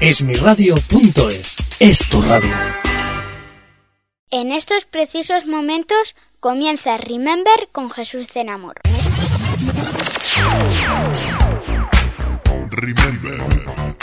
Esmiradio.es es tu radio. En estos precisos momentos comienza Remember con Jesús Zenamor. Remember.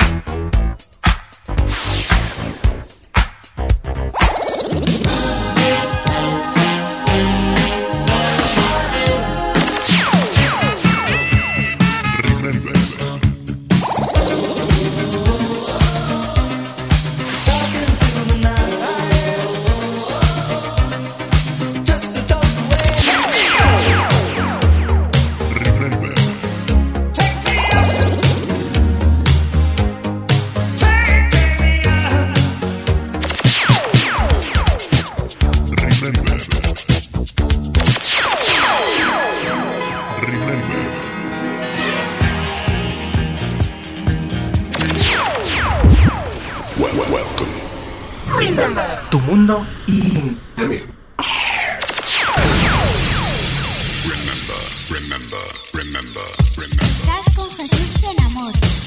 Mundo y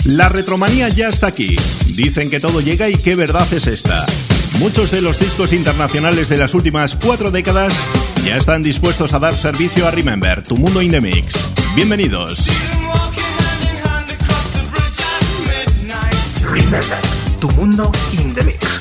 La retromanía ya está aquí. Dicen que todo llega y qué verdad es esta. Muchos de los discos internacionales de las últimas cuatro décadas ya están dispuestos a dar servicio a Remember, tu mundo in the mix. Bienvenidos. Remember, tu mundo in the mix.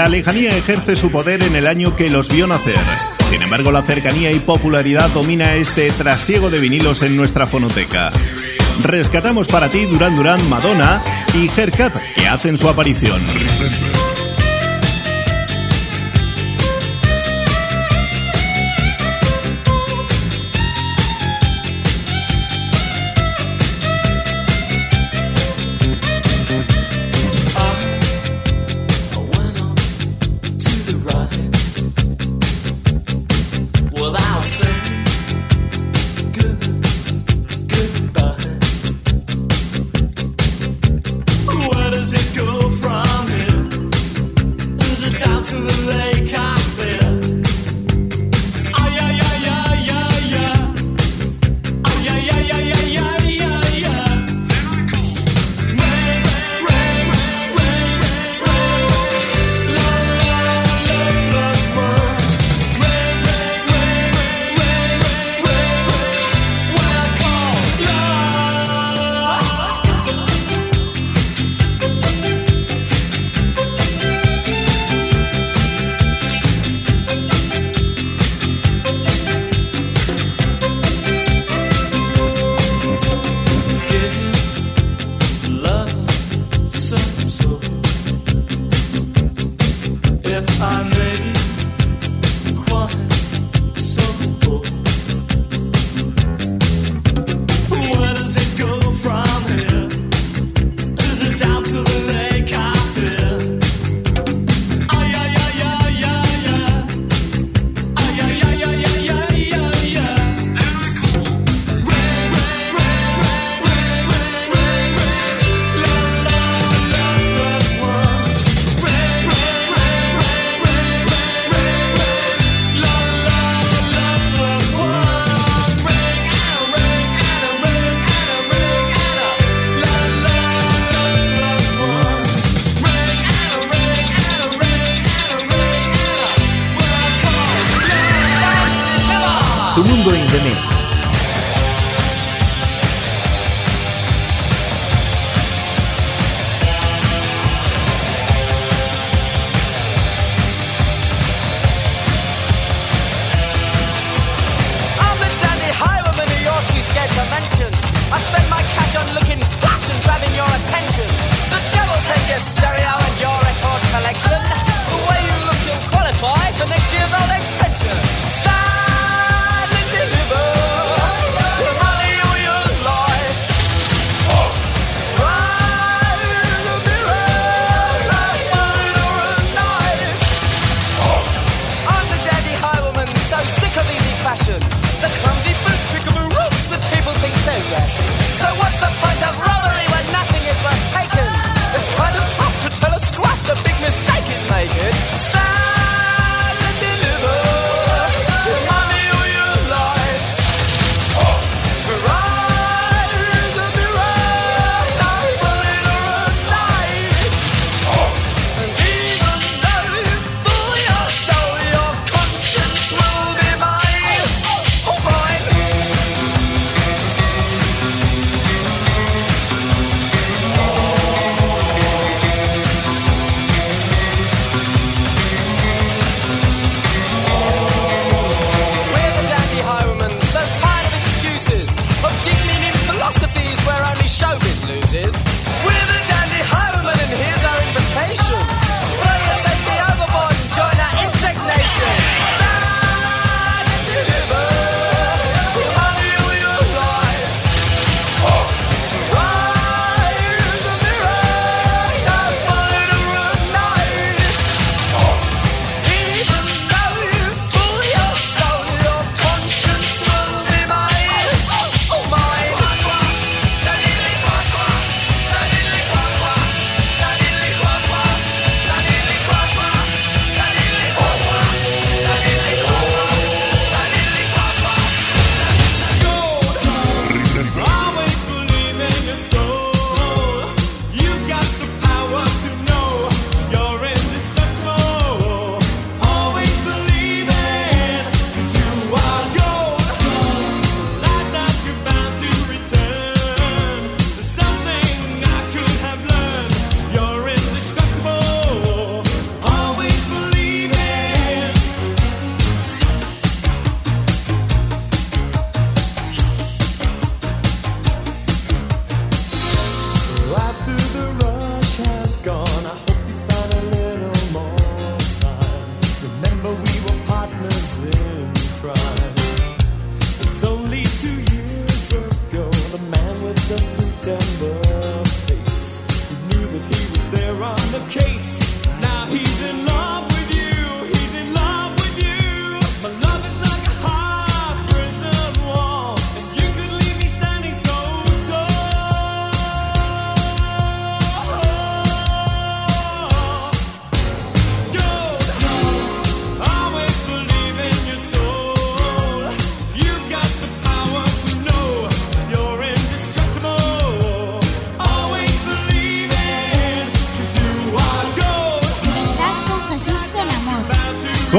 La lejanía ejerce su poder en el año que los vio nacer. Sin embargo, la cercanía y popularidad domina este trasiego de vinilos en nuestra fonoteca. Rescatamos para ti Duran Duran, Madonna y Haircut, que hacen su aparición.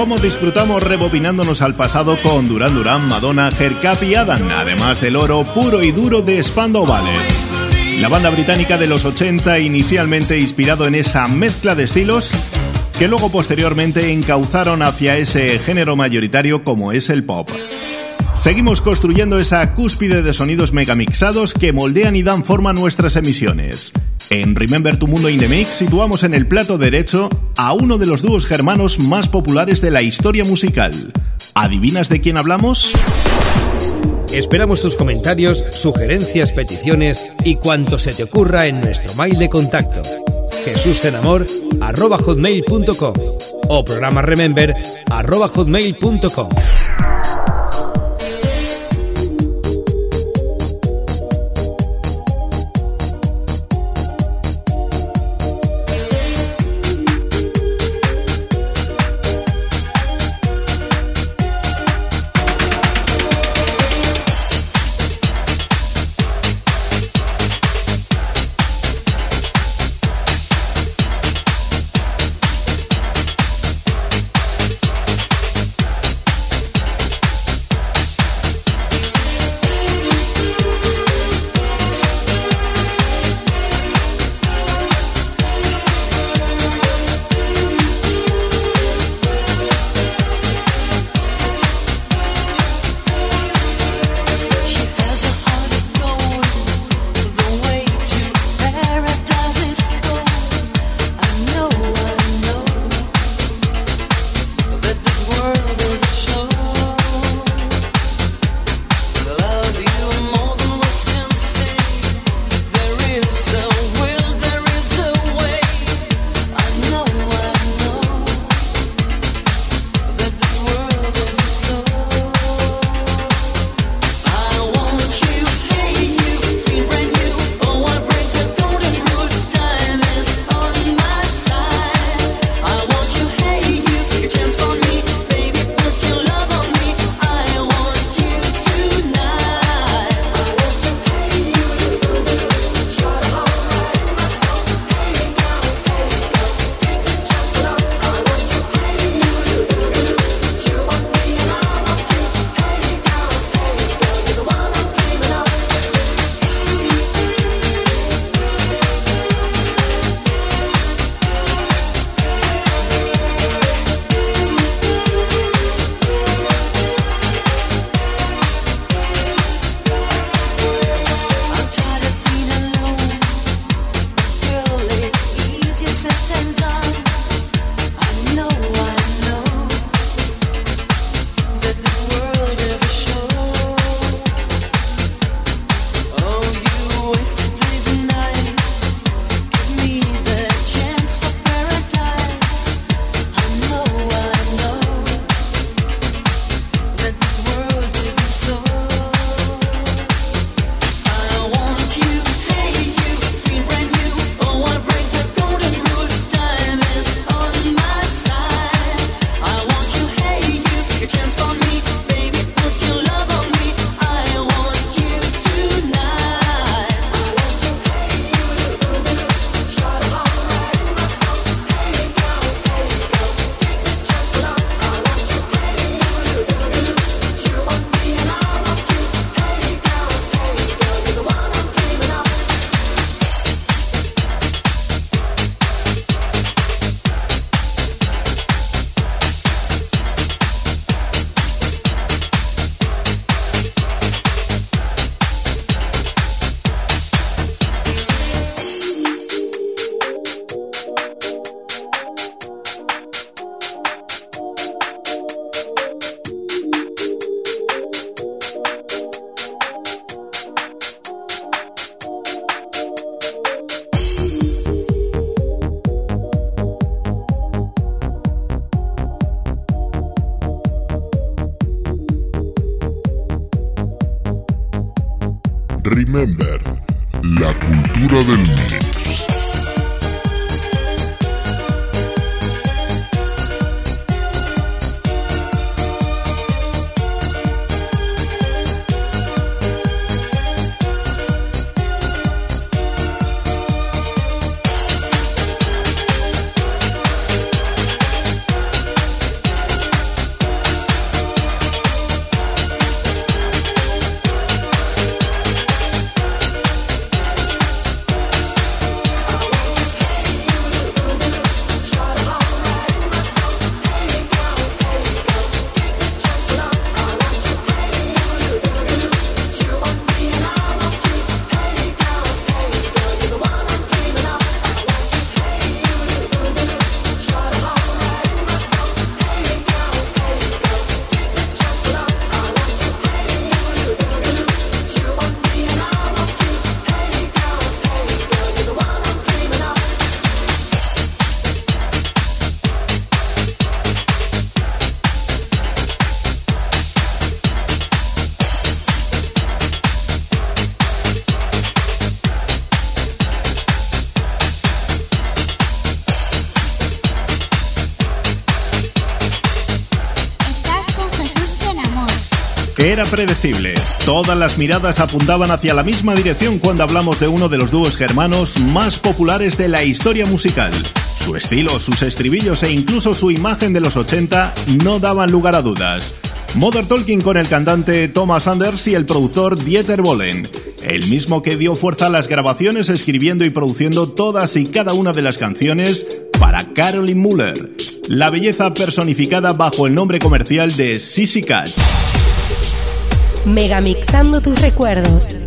Cómo disfrutamos rebobinándonos al pasado con Duran Duran, Madonna, Hercap y Adam, además del oro puro y duro de Spandau Ballet. La banda británica de los 80 inicialmente inspirado en esa mezcla de estilos que luego posteriormente encauzaron hacia ese género mayoritario como es el pop. Seguimos construyendo esa cúspide de sonidos megamixados que moldean y dan forma a nuestras emisiones. En Remember tu Mundo in the Mix situamos en el plato derecho a uno de los dúos germanos más populares de la historia musical. ¿Adivinas de quién hablamos? Esperamos tus comentarios, sugerencias, peticiones y cuanto se te ocurra en nuestro mail de contacto jesusenamor.com o programa remember.com. Predecible. Todas las miradas apuntaban hacia la misma dirección cuando hablamos de uno de los dúos germanos más populares de la historia musical. Su estilo, sus estribillos e incluso su imagen de los 80 no daban lugar a dudas. Mother Talking con el cantante Thomas Anders y el productor Dieter Bohlen, el mismo que dio fuerza a las grabaciones escribiendo y produciendo todas y cada una de las canciones para Caroline Muller, la belleza personificada bajo el nombre comercial de Sissy Cat. Megamixando tus recuerdos.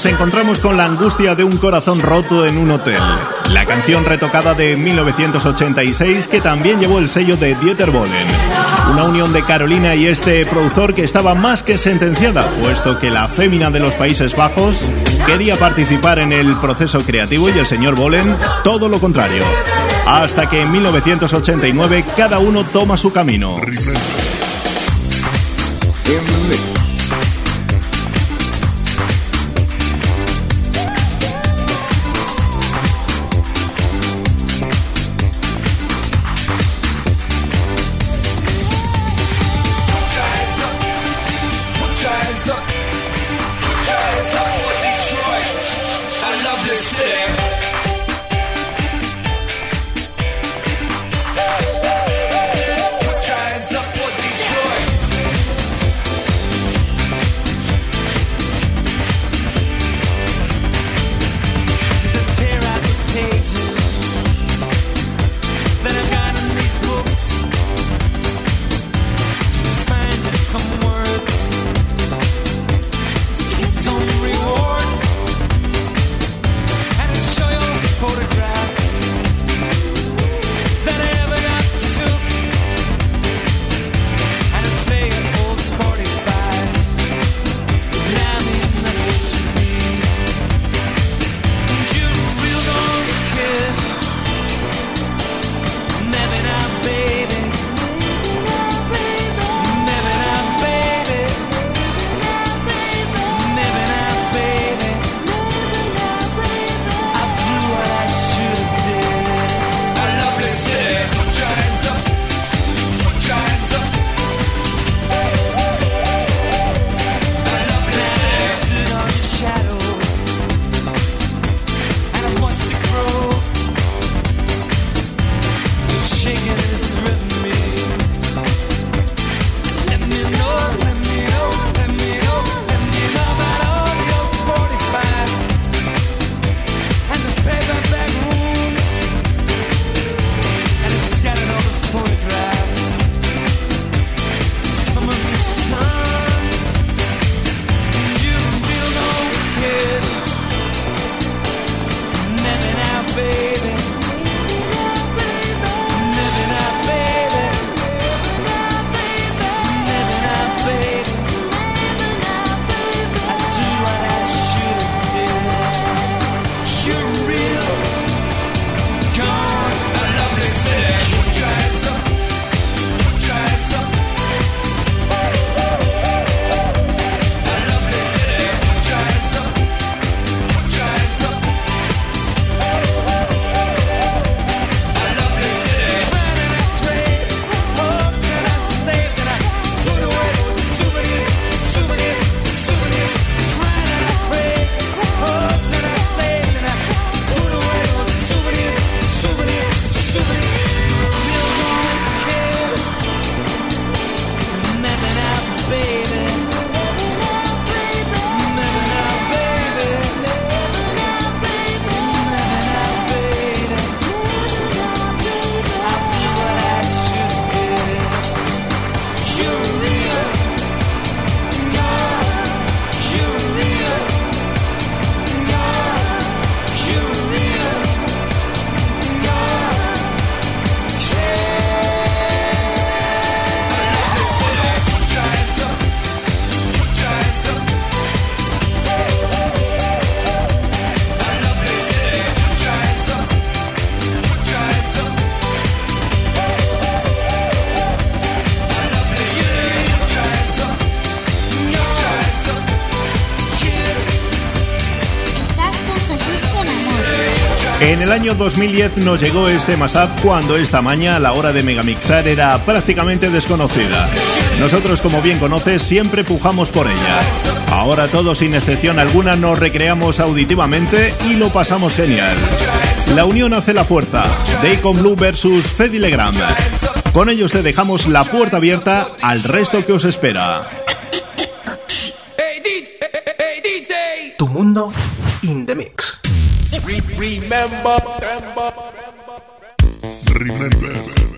Nos encontramos con la angustia de un corazón roto en un hotel. La canción retocada de 1986 que también llevó el sello de Dieter Bohlen. Una unión de Carolina y este productor que estaba más que sentenciada, puesto que la fémina de los Países Bajos quería participar en el proceso creativo y el señor Bohlen todo lo contrario. Hasta que en 1989 cada uno toma su camino. El año 2010 nos llegó este mashup cuando esta maña la hora de megamixar era prácticamente desconocida. Nosotros, como bien conoces, siempre pujamos por ella. Ahora todos, sin excepción alguna, nos recreamos auditivamente y lo pasamos genial. La unión hace la fuerza. Daycon Blue versus Fedilegram. Con ellos te dejamos la puerta abierta al resto que os espera. Tu mundo. Remember, remember, remember,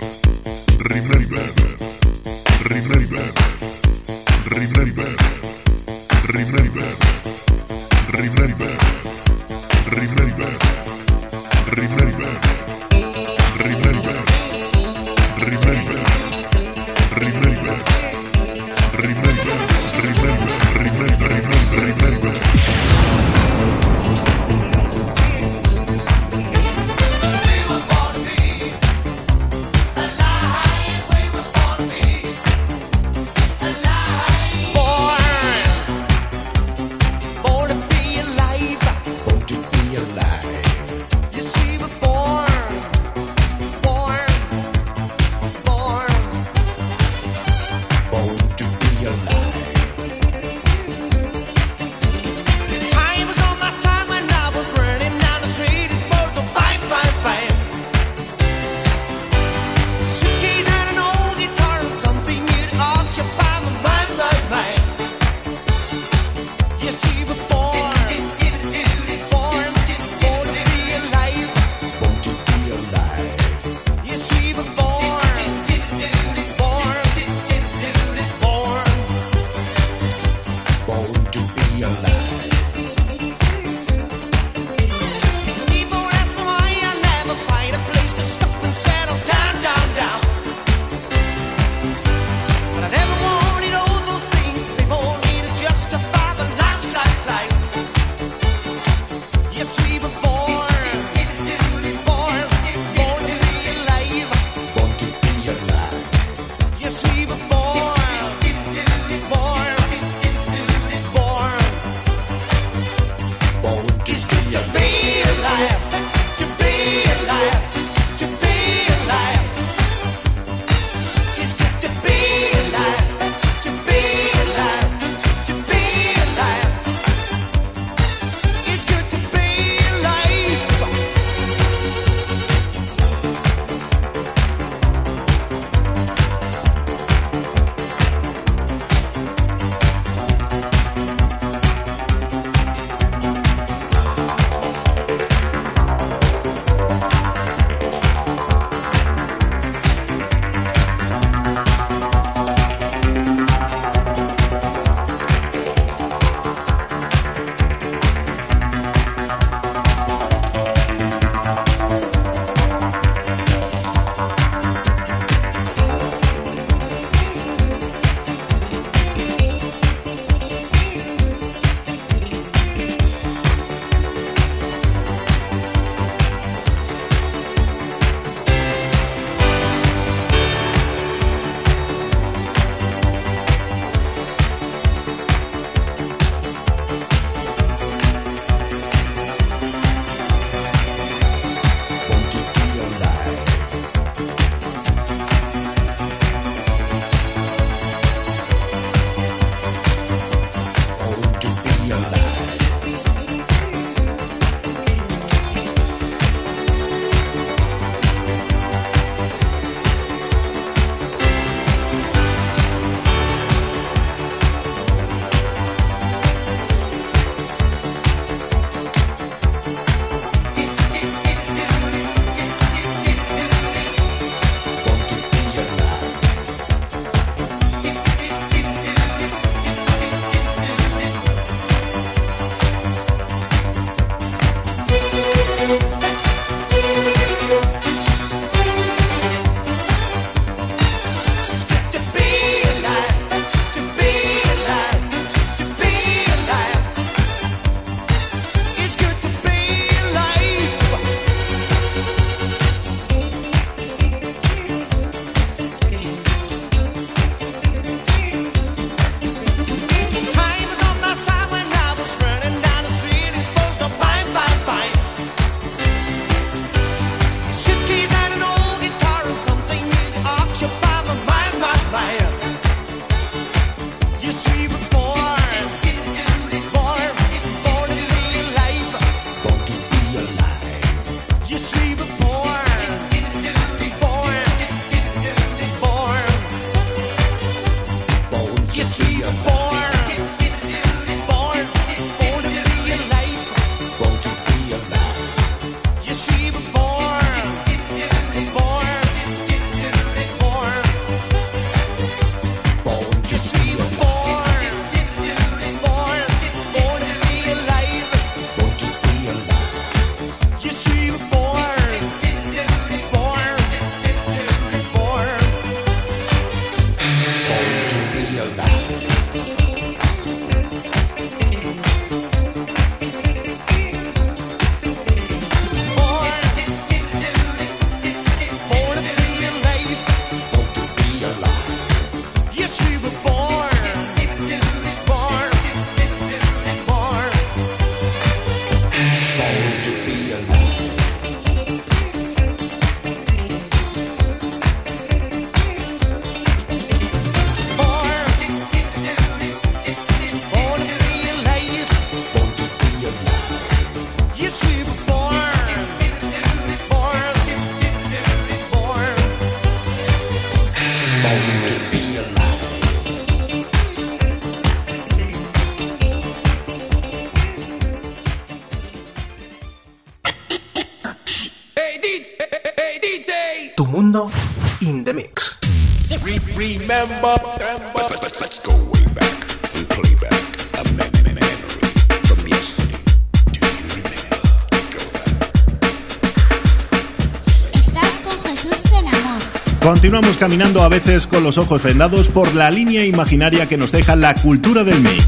Continuamos caminando a veces con los ojos vendados por la línea imaginaria que nos deja la cultura del mix,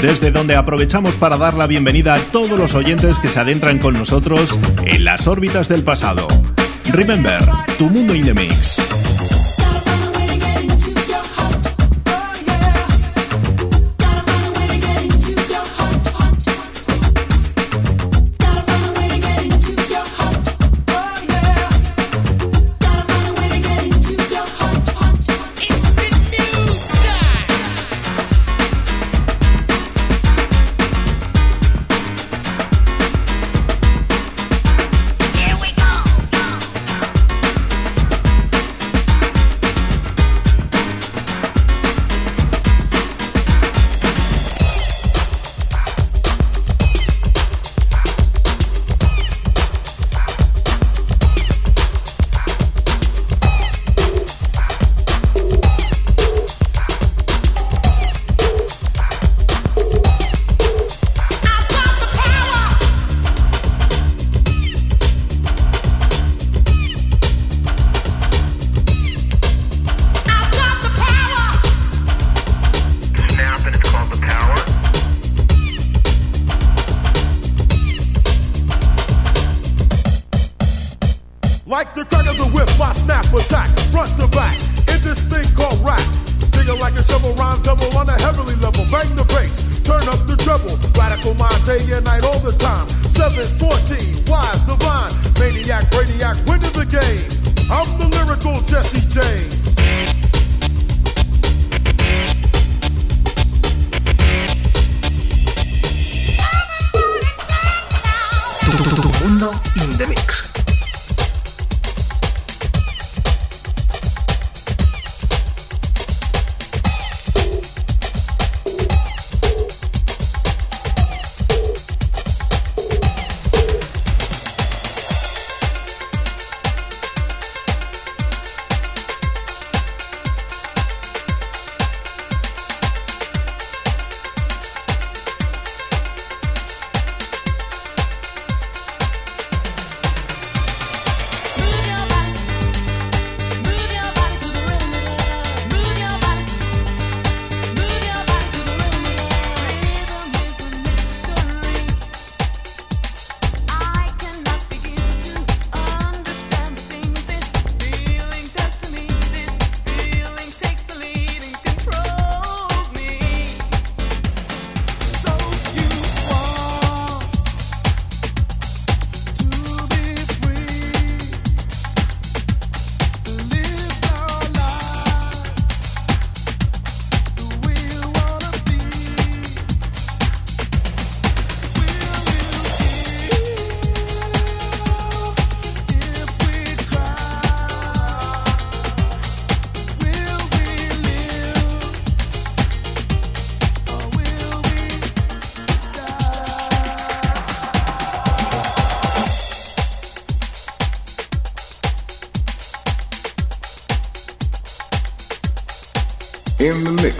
desde donde aprovechamos para dar la bienvenida a todos los oyentes que se adentran con nosotros en las órbitas del pasado. Remember, tu mundo in the mix. School Jesse James.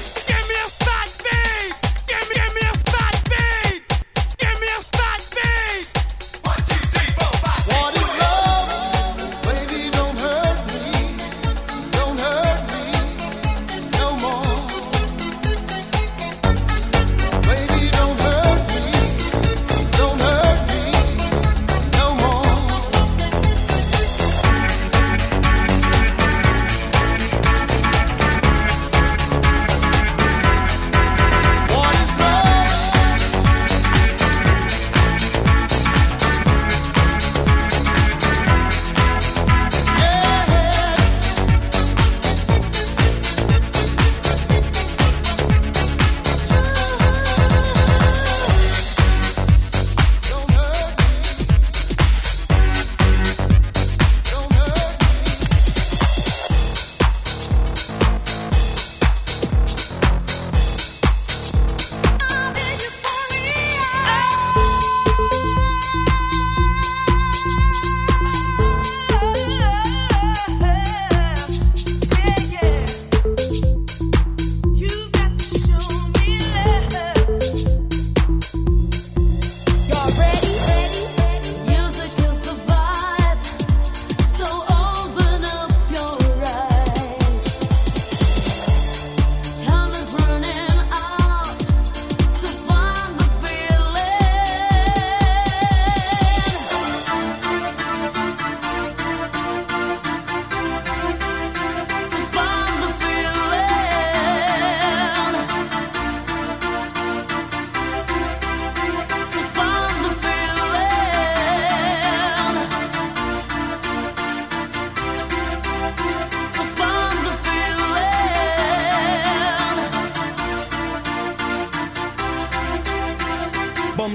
Yeah!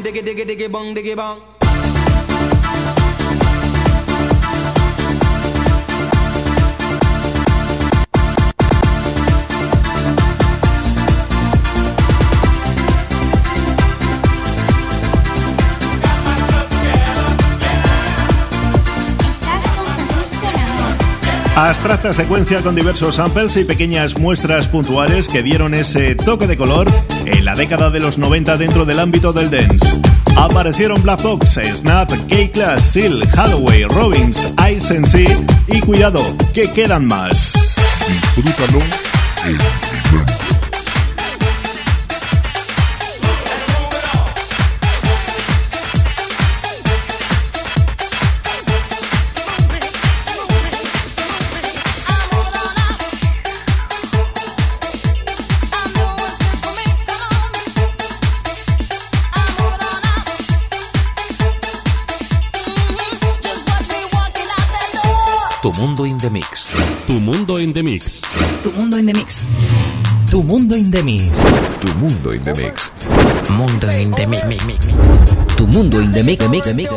Diggy diggy diggy bong diggy bong. Abstracta secuencia con diversos samples y pequeñas muestras puntuales que dieron ese toque de color en la década de los 90 dentro del ámbito del dance. Aparecieron Black Box, Snap, K-Class, Seal, Holloway, Robbins, Ice y cuidado, que quedan más. Disfrútalo in the mix. Tu mundo in the mix. Tu mundo in the mix. Mundo in the mix. mi- mi- mi. Tu mundo in the mix. mix, mix,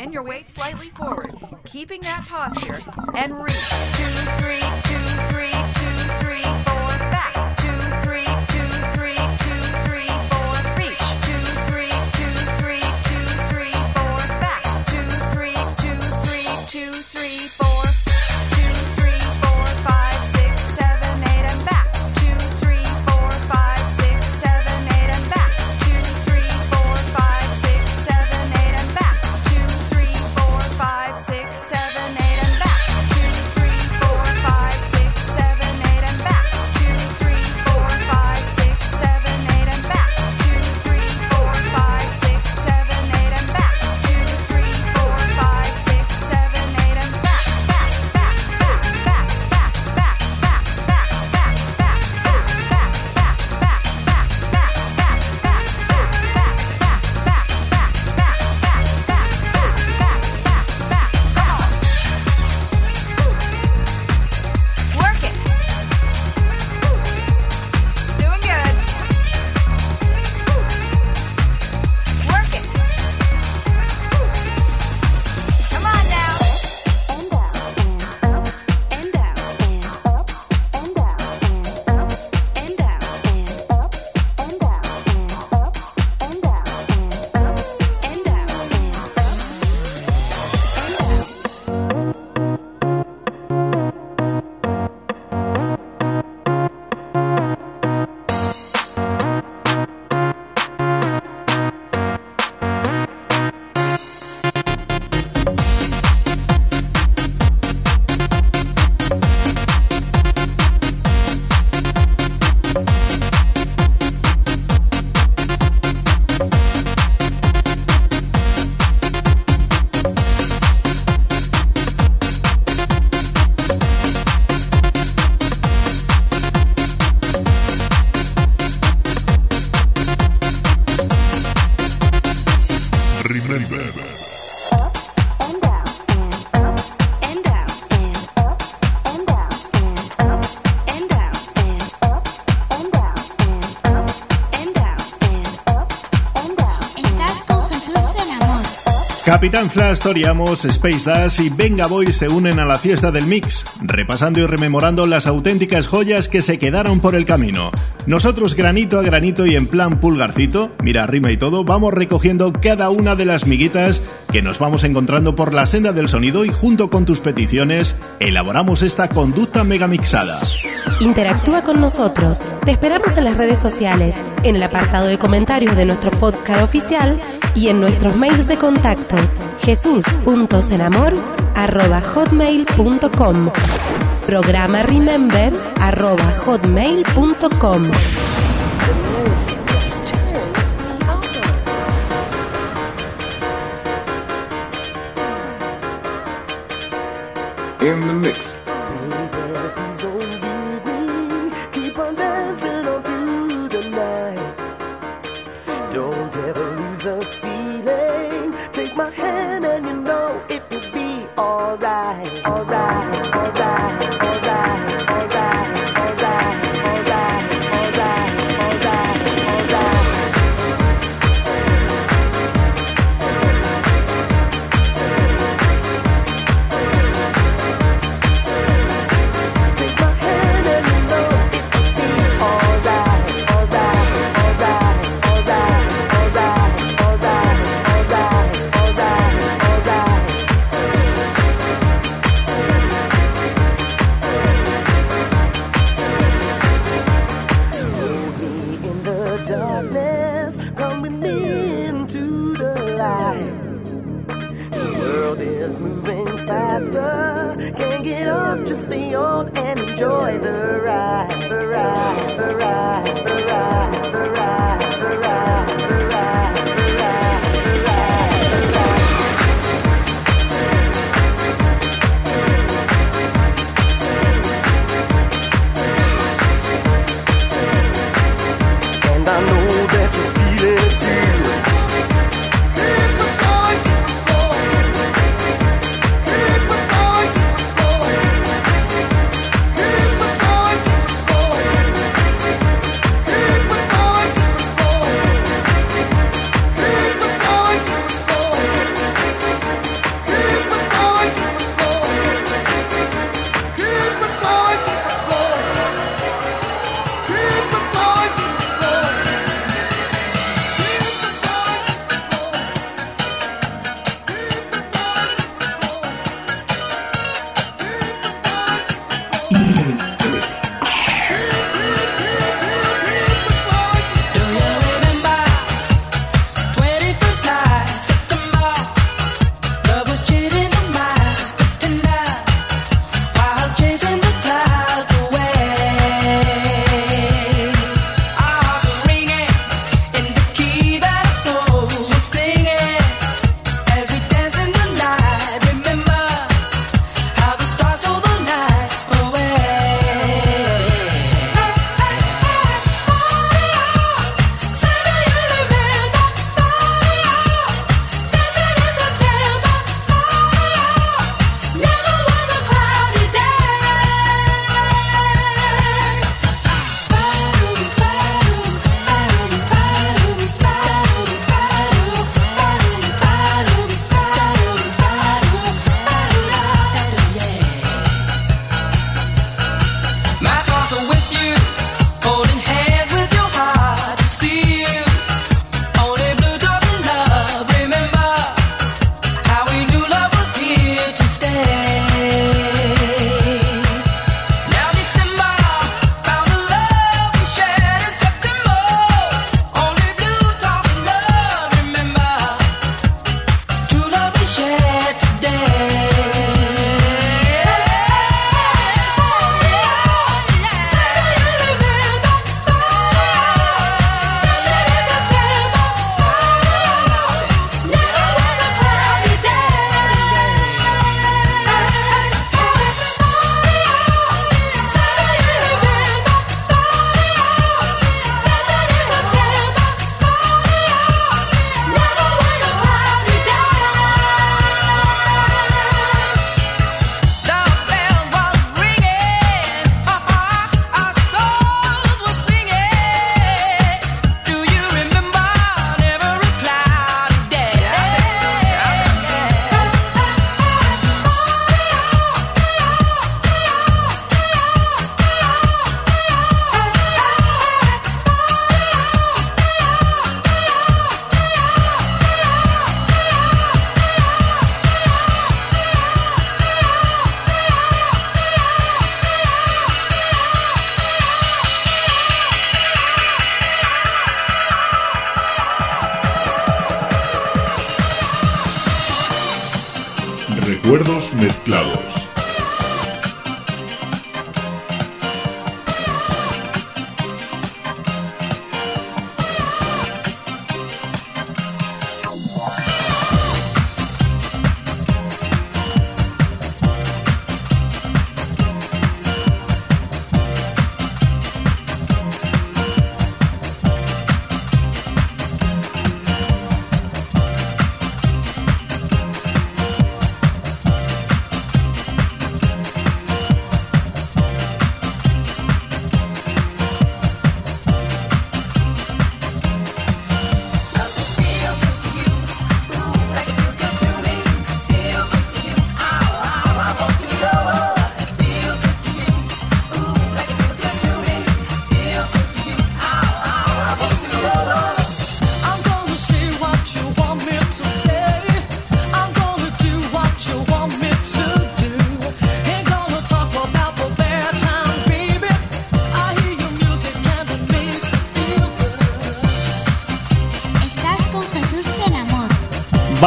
in, your weight slightly forward. Keeping that posture and Capitán Flash, Toriamos, Space Dash y Venga Boy se unen a la fiesta del mix, repasando y rememorando las auténticas joyas que se quedaron por el camino. Nosotros granito a granito y en plan pulgarcito, mira rima y todo, vamos recogiendo cada una de las miguitas que nos vamos encontrando por la senda del sonido y junto con tus peticiones elaboramos esta conducta megamixada. Interactúa con nosotros. Te esperamos en las redes sociales, en el apartado de comentarios de nuestro podcast oficial y en nuestros mails de contacto jesús.senamor@hotmail.com. Programa remember arroba hotmail.com. In the mix.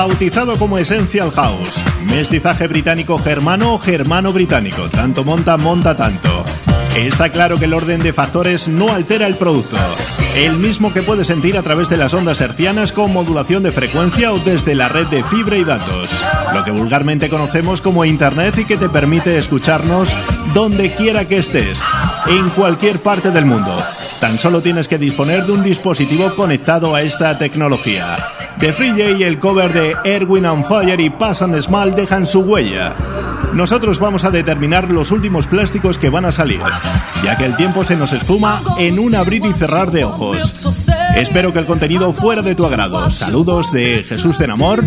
Bautizado como Essential House, mestizaje británico germano germano británico, tanto monta, monta tanto. Está claro que el orden de factores no altera el producto, el mismo que puedes sentir a través de las ondas hercianas con modulación de frecuencia o desde la red de fibra y datos, lo que vulgarmente conocemos como Internet y que te permite escucharnos donde quiera que estés, en cualquier parte del mundo. Tan solo tienes que disponer de un dispositivo conectado a esta tecnología. The Free J y el cover de Erwin on Fire y Pass and Small dejan su huella. Nosotros vamos a determinar los últimos plásticos que van a salir, ya que el tiempo se nos esfuma en un abrir y cerrar de ojos. Espero que el contenido fuera de tu agrado. Saludos de Jesús de Amor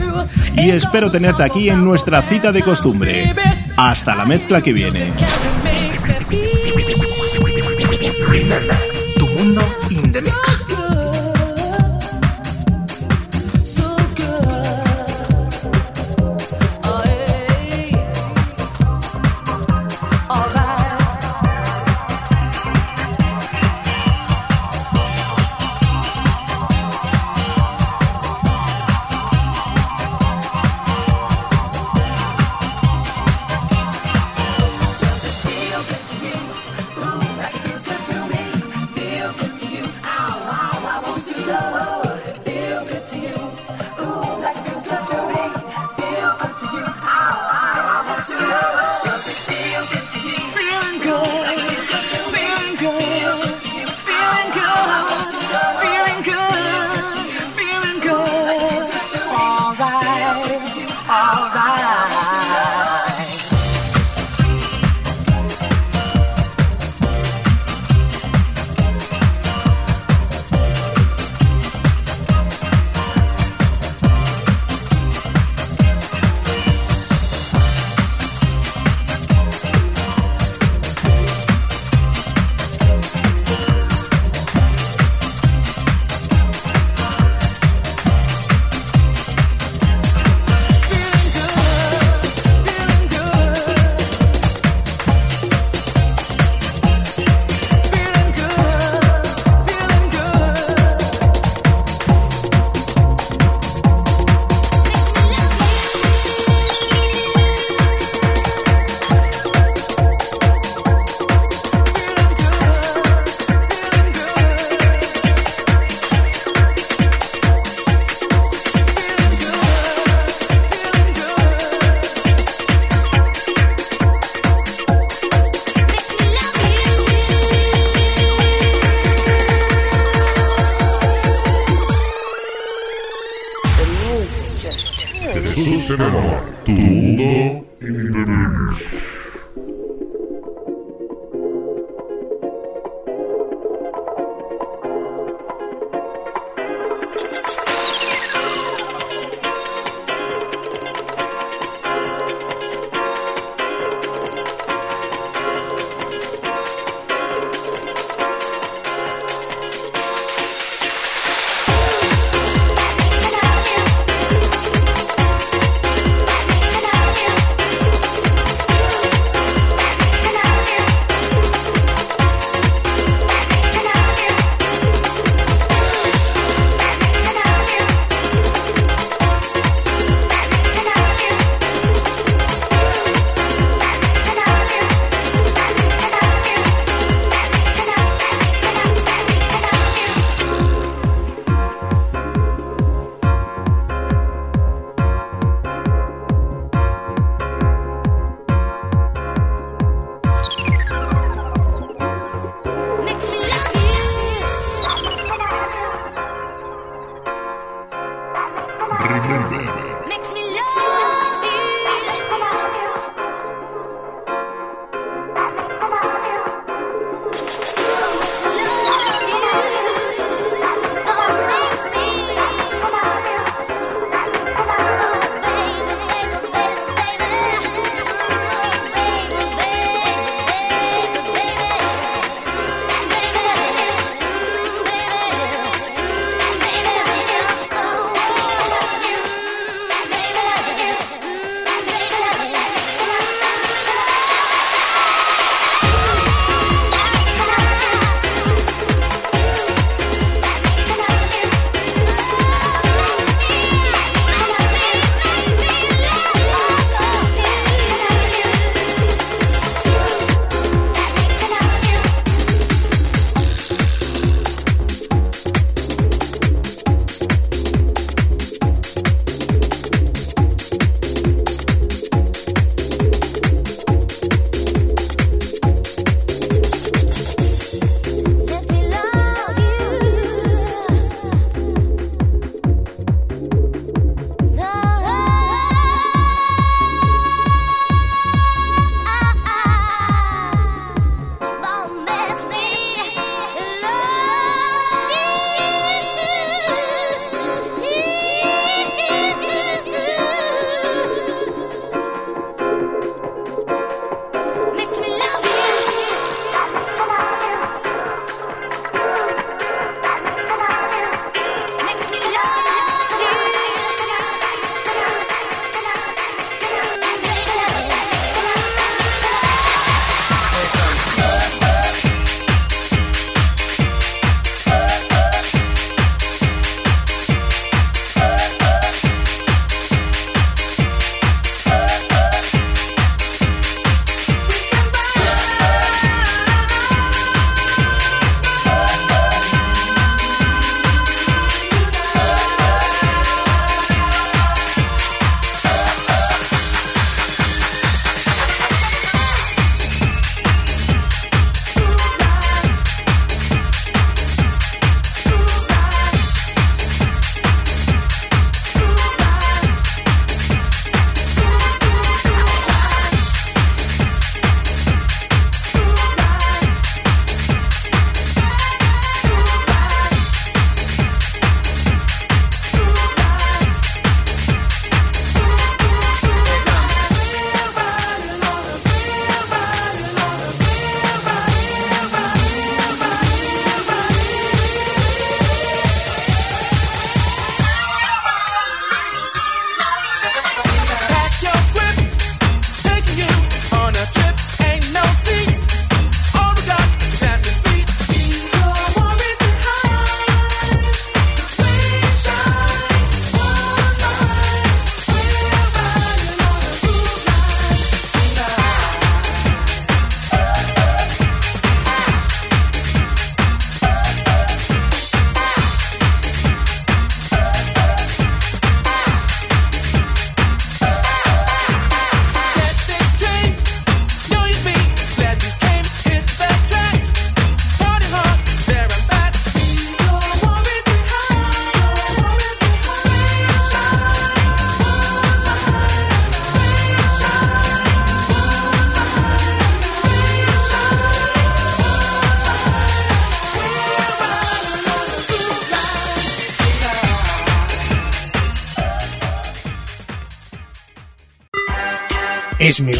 y espero tenerte aquí en nuestra cita de costumbre. Hasta la mezcla que viene.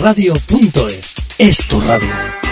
Esmiradio.es es tu radio.